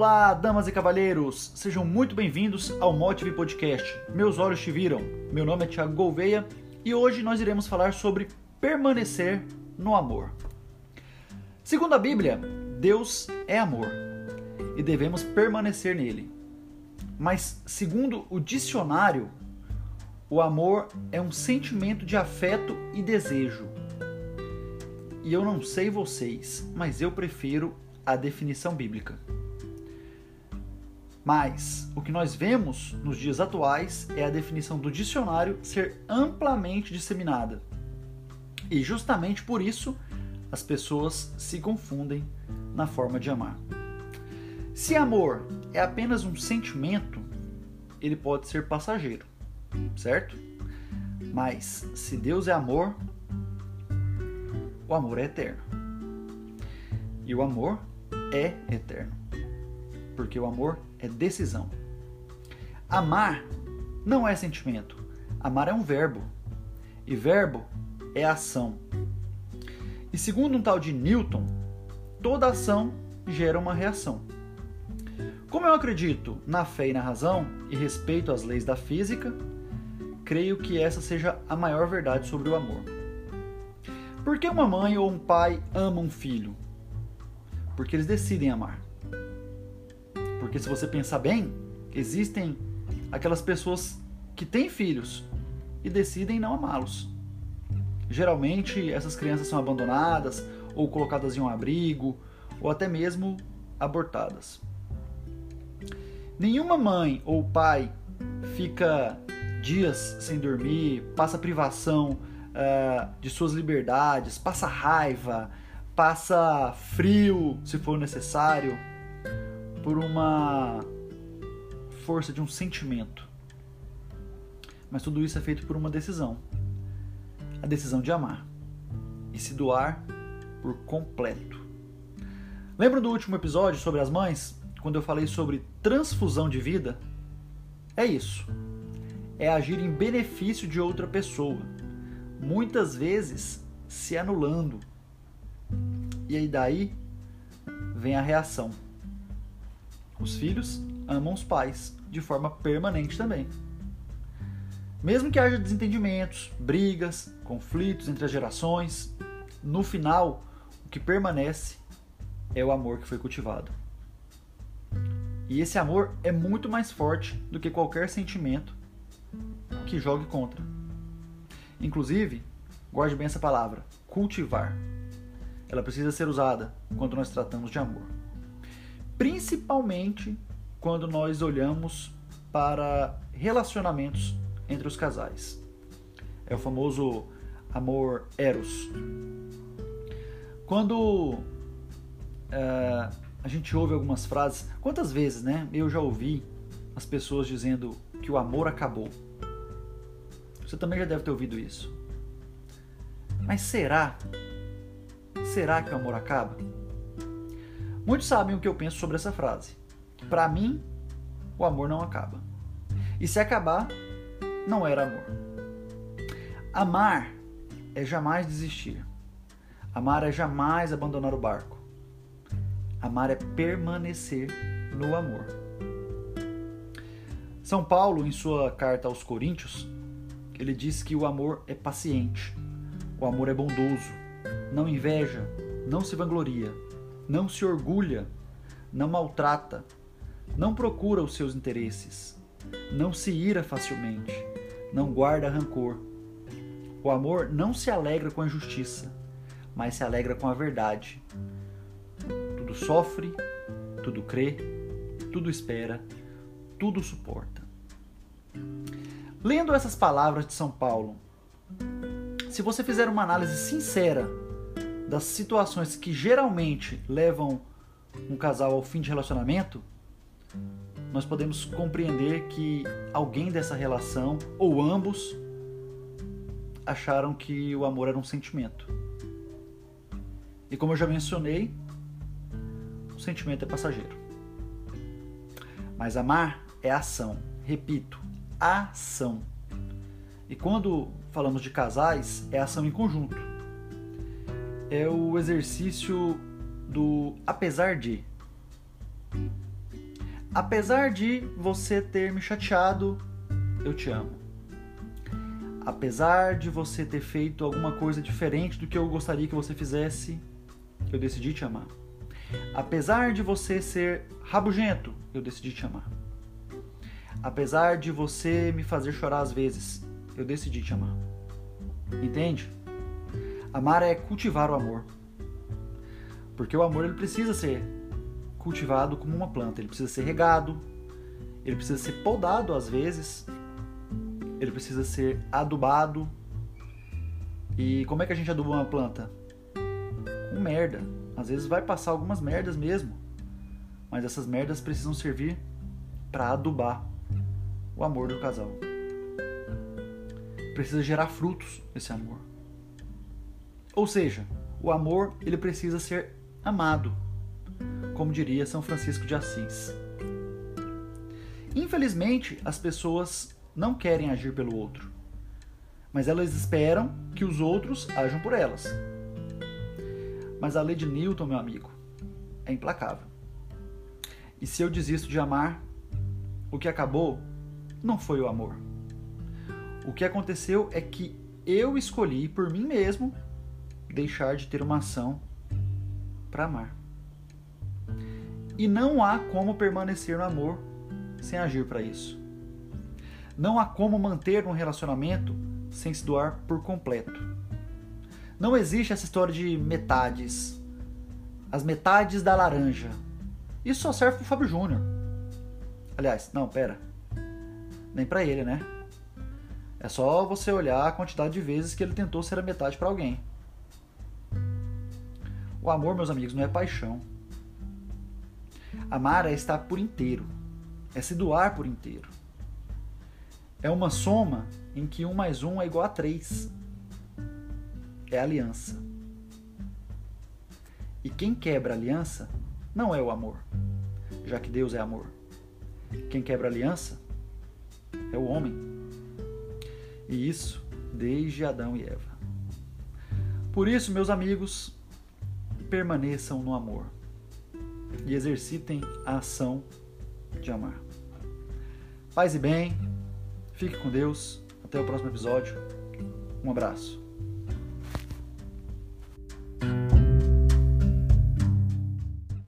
Olá, damas e cavalheiros, sejam muito bem-vindos ao Motive Podcast. Meus olhos te viram. Meu nome é Thiago Gouveia e hoje nós iremos falar sobre permanecer no amor. Segundo a Bíblia, Deus é amor e devemos permanecer nele. Mas, segundo o dicionário, o amor é um sentimento de afeto e desejo. E eu não sei vocês, mas eu prefiro a definição bíblica. Mas o que nós vemos nos dias atuais é a definição do dicionário ser amplamente disseminada. E justamente por isso as pessoas se confundem na forma de amar. Se amor é apenas um sentimento, ele pode ser passageiro, certo? Mas se Deus é amor, o amor é eterno. E o amor é eterno. Porque o amor é decisão. Amar não é sentimento. Amar é um verbo. E verbo é ação. E segundo um tal de Newton, toda ação gera uma reação. Como eu acredito na fé e na razão e respeito às leis da física, creio que essa seja a maior verdade sobre o amor. Por que uma mãe ou um pai ama um filho? Porque eles decidem amar. Porque se você pensar bem, existem aquelas pessoas que têm filhos e decidem não amá-los. Geralmente essas crianças são abandonadas ou colocadas em um abrigo ou até mesmo abortadas. Nenhuma mãe ou pai fica dias sem dormir, passa privação uh, de suas liberdades, passa raiva, passa frio se for necessário por uma força de um sentimento. Mas tudo isso é feito por uma decisão. A decisão de amar e se doar por completo. Lembra do último episódio sobre as mães, quando eu falei sobre transfusão de vida? É isso. É agir em benefício de outra pessoa, muitas vezes se anulando. E aí daí vem a reação. Os filhos amam os pais de forma permanente também. Mesmo que haja desentendimentos, brigas, conflitos entre as gerações, no final, o que permanece é o amor que foi cultivado. E esse amor é muito mais forte do que qualquer sentimento que jogue contra. Inclusive, guarde bem essa palavra, cultivar. Ela precisa ser usada quando nós tratamos de amor principalmente quando nós olhamos para relacionamentos entre os casais. É o famoso amor eros. Quando uh, a gente ouve algumas frases, quantas vezes, né? Eu já ouvi as pessoas dizendo que o amor acabou. Você também já deve ter ouvido isso. Mas será? Será que o amor acaba? Muitos sabem o que eu penso sobre essa frase. Para mim, o amor não acaba. E se acabar, não era amor. Amar é jamais desistir. Amar é jamais abandonar o barco. Amar é permanecer no amor. São Paulo, em sua carta aos Coríntios, ele diz que o amor é paciente, o amor é bondoso, não inveja, não se vangloria, não se orgulha, não maltrata, não procura os seus interesses, não se ira facilmente, não guarda rancor. O amor não se alegra com a injustiça, mas se alegra com a verdade. Tudo sofre, tudo crê, tudo espera, tudo suporta. Lendo essas palavras de São Paulo, se você fizer uma análise sincera das situações que geralmente levam um casal ao fim de relacionamento, nós podemos compreender que alguém dessa relação, ou ambos, acharam que o amor era um sentimento. E como eu já mencionei, o sentimento é passageiro. Mas amar é ação. Repito, ação. E quando falamos de casais, é ação em conjunto é o exercício do apesar de. apesar de você ter me chateado, eu te amo. Apesar de você ter feito alguma coisa diferente do que eu gostaria que você fizesse, eu decidi te amar. Apesar de você ser rabugento, eu decidi te amar. Apesar de você me fazer chorar às vezes, eu decidi te amar. Entende? Amar é cultivar o amor. Porque o amor ele precisa ser cultivado como uma planta, ele precisa ser regado, ele precisa ser podado às vezes, ele precisa ser adubado. E como é que a gente aduba uma planta? Com merda. Às vezes vai passar algumas merdas mesmo, mas essas merdas precisam servir para adubar o amor do casal. Precisa gerar frutos esse amor. Ou seja, o amor ele precisa ser amado, como diria São Francisco de Assis. Infelizmente, as pessoas não querem agir pelo outro, mas elas esperam que os outros ajam por elas. Mas a lei de Newton, meu amigo, é implacável. E se eu desisto de amar, o que acabou não foi o amor. O que aconteceu é que eu escolhi por mim mesmo deixar de ter uma ação para amar. E não há como permanecer no amor sem agir para isso. Não há como manter um relacionamento sem se doar por completo. Não existe essa história de metades. As metades da laranja. Isso só serve pro Fábio Júnior. Aliás, não, pera. Nem para ele, né? É só você olhar a quantidade de vezes que ele tentou ser a metade para alguém. O amor, meus amigos, não é paixão. Amar é estar por inteiro, é se doar por inteiro. É uma soma em que um mais um é igual a três. É aliança. E quem quebra aliança não é o amor, já que Deus é amor. Quem quebra aliança é o homem. E isso desde Adão e Eva. Por isso, meus amigos, permaneçam no amor e exercitem a ação de amar. Paz e bem, fique com Deus, até o próximo episódio. Um abraço.